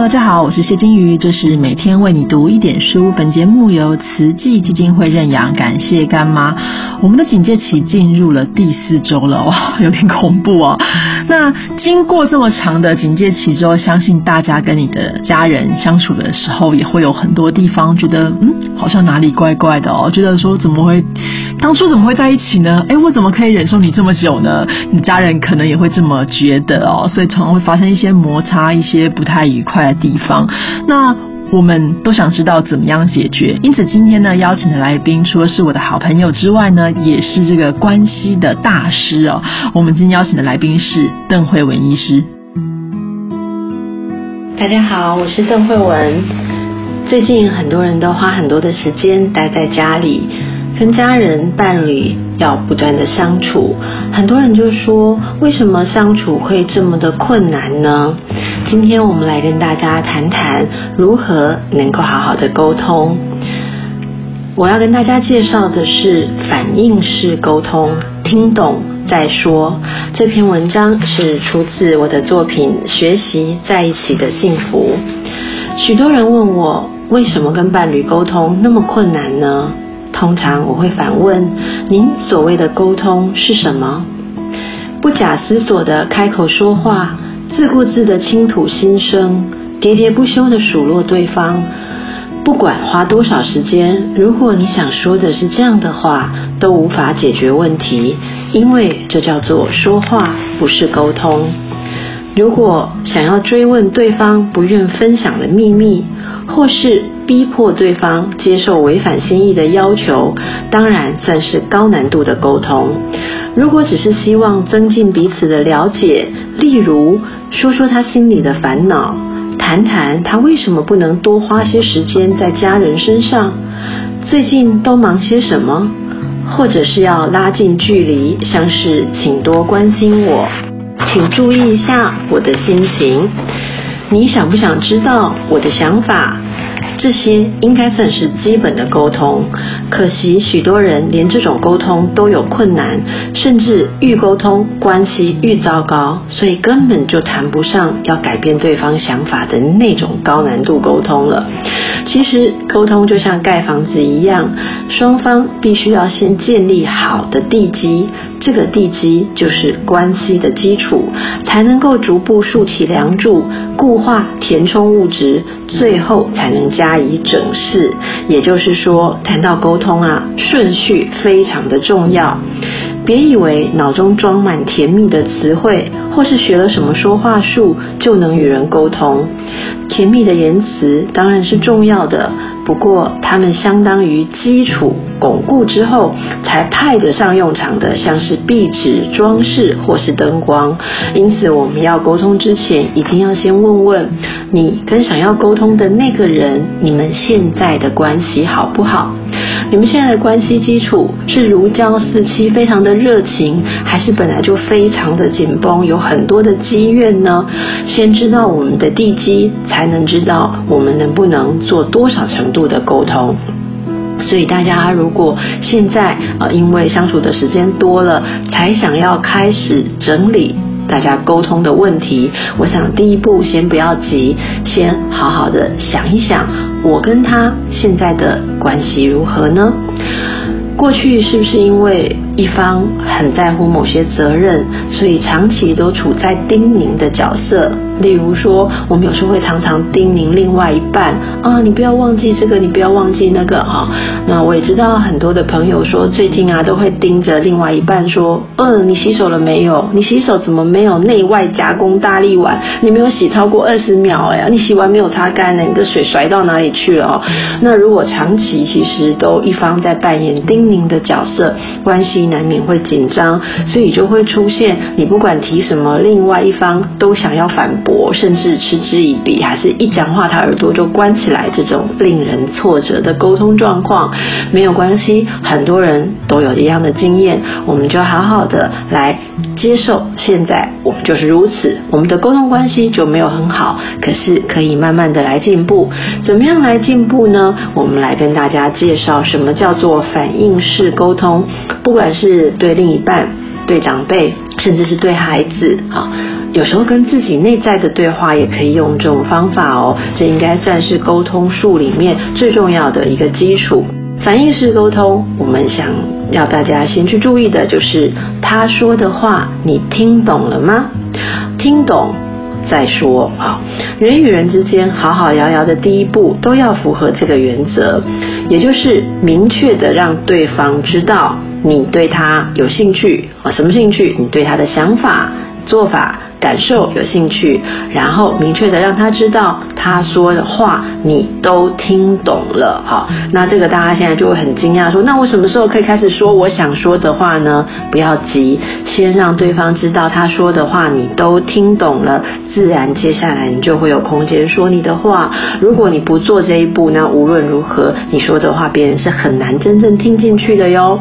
大家好，我是谢金鱼，这是每天为你读一点书。本节目由慈济基金会认养，感谢干妈。我们的警戒期进入了第四周了，哇，有点恐怖哦。那经过这么长的警戒期之后，相信大家跟你的家人相处的时候，也会有很多地方觉得，嗯，好像哪里怪怪的哦，觉得说怎么会，当初怎么会在一起呢？哎，我怎么可以忍受你这么久呢？你家人可能也会这么觉得哦，所以常常会发生一些摩擦，一些不太愉快。的地方，那我们都想知道怎么样解决。因此今天呢，邀请的来宾除了是我的好朋友之外呢，也是这个关系的大师哦。我们今天邀请的来宾是邓慧文医师。大家好，我是邓慧文。最近很多人都花很多的时间待在家里。跟家人、伴侣要不断的相处，很多人就说，为什么相处会这么的困难呢？今天我们来跟大家谈谈如何能够好好的沟通。我要跟大家介绍的是反应式沟通，听懂再说。这篇文章是出自我的作品《学习在一起的幸福》。许多人问我，为什么跟伴侣沟通那么困难呢？通常我会反问：您所谓的沟通是什么？不假思索的开口说话，自顾自的倾吐心声，喋喋不休的数落对方。不管花多少时间，如果你想说的是这样的话，都无法解决问题，因为这叫做说话，不是沟通。如果想要追问对方不愿分享的秘密，或是逼迫对方接受违反心意的要求，当然算是高难度的沟通。如果只是希望增进彼此的了解，例如说说他心里的烦恼，谈谈他为什么不能多花些时间在家人身上，最近都忙些什么，或者是要拉近距离，像是请多关心我。请注意一下我的心情，你想不想知道我的想法？这些应该算是基本的沟通，可惜许多人连这种沟通都有困难，甚至愈沟通关系愈糟糕，所以根本就谈不上要改变对方想法的那种高难度沟通了。其实沟通就像盖房子一样，双方必须要先建立好的地基，这个地基就是关系的基础，才能够逐步竖起梁柱，固化填充物质，最后才能加。加以整饰，也就是说，谈到沟通啊，顺序非常的重要。别以为脑中装满甜蜜的词汇，或是学了什么说话术，就能与人沟通。甜蜜的言辞当然是重要的，不过它们相当于基础巩固之后才派得上用场的，像是壁纸、装饰或是灯光。因此，我们要沟通之前，一定要先问问你跟想要沟通的那个人，你们现在的关系好不好？你们现在的关系基础是如胶似漆，非常的热情，还是本来就非常的紧绷，有很多的积怨呢？先知道我们的地基，才能知道我们能不能做多少程度的沟通。所以大家如果现在呃因为相处的时间多了，才想要开始整理。大家沟通的问题，我想第一步先不要急，先好好的想一想，我跟他现在的关系如何呢？过去是不是因为一方很在乎某些责任，所以长期都处在叮咛的角色？例如说，我们有时候会常常叮咛另外一半啊，你不要忘记这个，你不要忘记那个啊。那我也知道很多的朋友说，最近啊都会盯着另外一半说，嗯，你洗手了没有？你洗手怎么没有内外夹攻大力丸？你没有洗超过二十秒哎，你洗完没有擦干呢？你的水甩到哪里去了？哦，那如果长期其实都一方在扮演叮咛的角色，关系难免会紧张，所以就会出现你不管提什么，另外一方都想要反驳。甚至嗤之以鼻，还是一讲话他耳朵就关起来，这种令人挫折的沟通状况，没有关系，很多人都有一样的经验，我们就好好的来接受。现在我们就是如此，我们的沟通关系就没有很好，可是可以慢慢的来进步。怎么样来进步呢？我们来跟大家介绍什么叫做反应式沟通，不管是对另一半、对长辈，甚至是对孩子啊。有时候跟自己内在的对话也可以用这种方法哦。这应该算是沟通术里面最重要的一个基础。反应式沟通，我们想要大家先去注意的就是他说的话，你听懂了吗？听懂再说啊。人与人之间好好聊聊的第一步，都要符合这个原则，也就是明确的让对方知道你对他有兴趣啊，什么兴趣？你对他的想法、做法。感受有兴趣，然后明确的让他知道他说的话你都听懂了，好，那这个大家现在就会很惊讶，说那我什么时候可以开始说我想说的话呢？不要急，先让对方知道他说的话你都听懂了，自然接下来你就会有空间说你的话。如果你不做这一步，那无论如何你说的话别人是很难真正听进去的哟。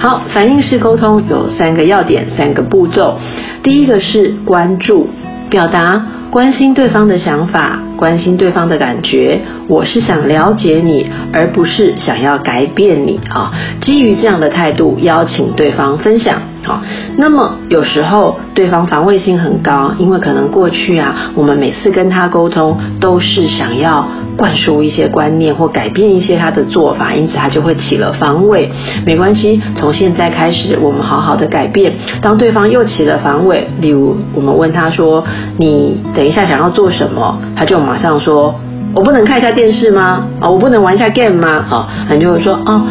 好，反应式沟通有三个要点，三个步骤。第一个是关注，表达关心对方的想法，关心对方的感觉。我是想了解你，而不是想要改变你啊。基于这样的态度，邀请对方分享。好，那么有时候对方防卫心很高，因为可能过去啊，我们每次跟他沟通都是想要灌输一些观念或改变一些他的做法，因此他就会起了防卫。没关系，从现在开始，我们好好的改变。当对方又起了防卫，例如我们问他说：“你等一下想要做什么？”他就马上说：“我不能看一下电视吗？啊，我不能玩一下 game 吗？”啊，你就会说：“哦。”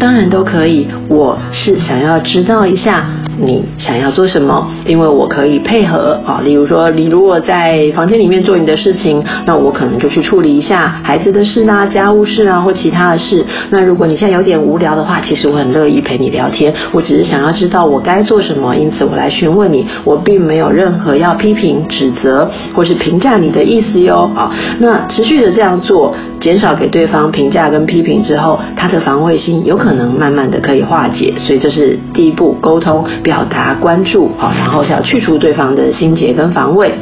当然都可以，我是想要知道一下你想要做什么，因为我可以配合啊。例如说，你如果在房间里面做你的事情，那我可能就去处理一下孩子的事啊、家务事啊或其他的事。那如果你现在有点无聊的话，其实我很乐意陪你聊天。我只是想要知道我该做什么，因此我来询问你。我并没有任何要批评、指责或是评价你的意思哟。啊，那持续的这样做，减少给对方评价跟批评之后，他的防卫心有可能。慢慢的可以化解，所以这是第一步，沟通、表达、关注，好，然后是要去除对方的心结跟防卫。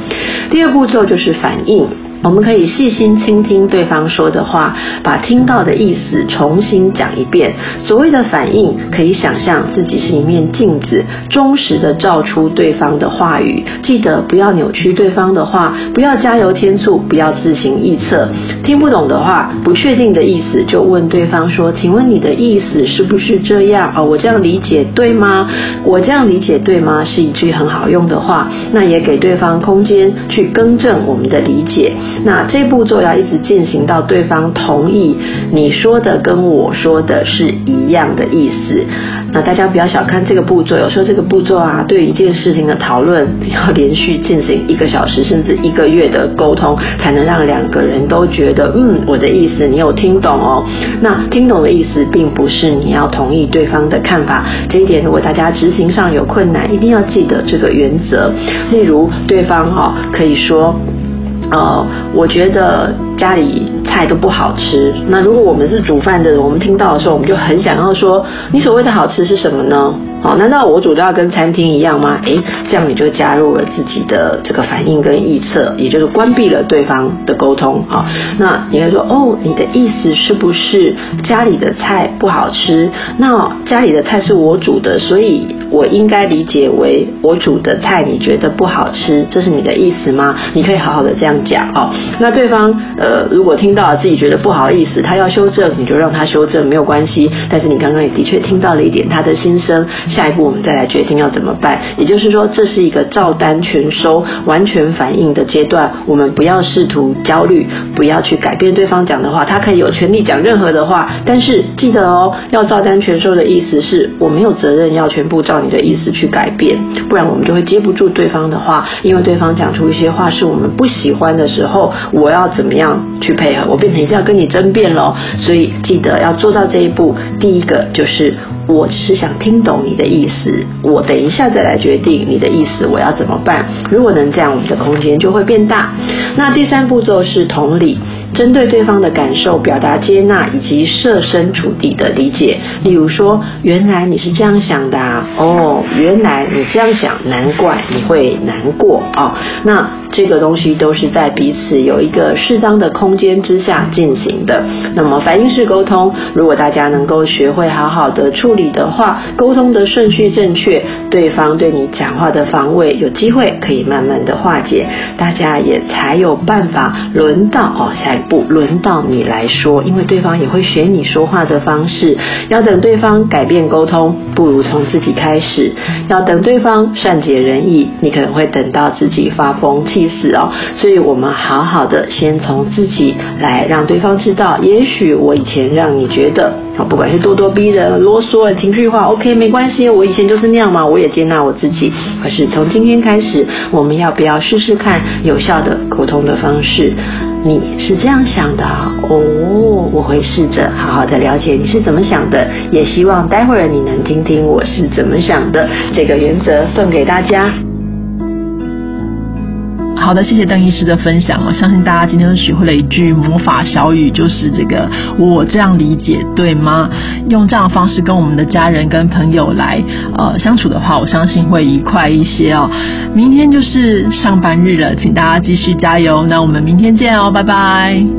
第二步骤就是反应。我们可以细心倾听对方说的话，把听到的意思重新讲一遍。所谓的反应，可以想象自己是一面镜子，忠实的照出对方的话语。记得不要扭曲对方的话，不要加油添醋，不要自行臆测。听不懂的话，不确定的意思，就问对方说：“请问你的意思是不是这样？啊、哦，我这样理解对吗？我这样理解对吗？”是一句很好用的话，那也给对方空间去更正我们的理解。那这步骤要一直进行到对方同意你说的跟我说的是一样的意思。那大家不要小看这个步骤，有时候这个步骤啊，对一件事情的讨论要连续进行一个小时甚至一个月的沟通，才能让两个人都觉得嗯，我的意思你有听懂哦。那听懂的意思并不是你要同意对方的看法，这一点如果大家执行上有困难，一定要记得这个原则。例如对方哈可以说。呃，我觉得家里菜都不好吃。那如果我们是煮饭的人，我们听到的时候，我们就很想要说，你所谓的好吃是什么呢？好，难道我煮都要跟餐厅一样吗？诶，这样你就加入了自己的这个反应跟臆测，也就是关闭了对方的沟通。好，那你会说，哦，你的意思是不是家里的菜不好吃？那家里的菜是我煮的，所以我应该理解为我煮的菜你觉得不好吃，这是你的意思吗？你可以好好的这样讲。好，那对方呃，如果听到了自己觉得不好意思，他要修正，你就让他修正，没有关系。但是你刚刚也的确听到了一点他的心声。下一步我们再来决定要怎么办，也就是说，这是一个照单全收、完全反应的阶段。我们不要试图焦虑，不要去改变对方讲的话，他可以有权利讲任何的话，但是记得哦，要照单全收的意思是我没有责任要全部照你的意思去改变，不然我们就会接不住对方的话，因为对方讲出一些话是我们不喜欢的时候，我要怎么样去配合？我变成一定要跟你争辩喽。所以记得要做到这一步，第一个就是。我只是想听懂你的意思，我等一下再来决定你的意思我要怎么办。如果能这样，我们的空间就会变大。那第三步骤是同理。针对对方的感受表达接纳，以及设身处地的理解。例如说，原来你是这样想的啊，哦，原来你这样想，难怪你会难过啊，哦。那这个东西都是在彼此有一个适当的空间之下进行的。那么反应式沟通，如果大家能够学会好好的处理的话，沟通的顺序正确，对方对你讲话的防卫有机会可以慢慢的化解，大家也才有办法轮到哦，下一不轮到你来说，因为对方也会学你说话的方式。要等对方改变沟通，不如从自己开始。要等对方善解人意，你可能会等到自己发疯气死哦。所以我们好好的先从自己来让对方知道，也许我以前让你觉得。不管是咄咄逼人、啰嗦、情绪化，OK，没关系，我以前就是那样嘛，我也接纳我自己。可是从今天开始，我们要不要试试看有效的沟通的方式？你是这样想的哦，我会试着好好的了解你是怎么想的，也希望待会儿你能听听我是怎么想的。这个原则送给大家。好的，谢谢邓医师的分享。我相信大家今天都学会了一句魔法小语，就是这个“我这样理解对吗？”用这样的方式跟我们的家人、跟朋友来呃相处的话，我相信会愉快一些哦。明天就是上班日了，请大家继续加油。那我们明天见哦，拜拜。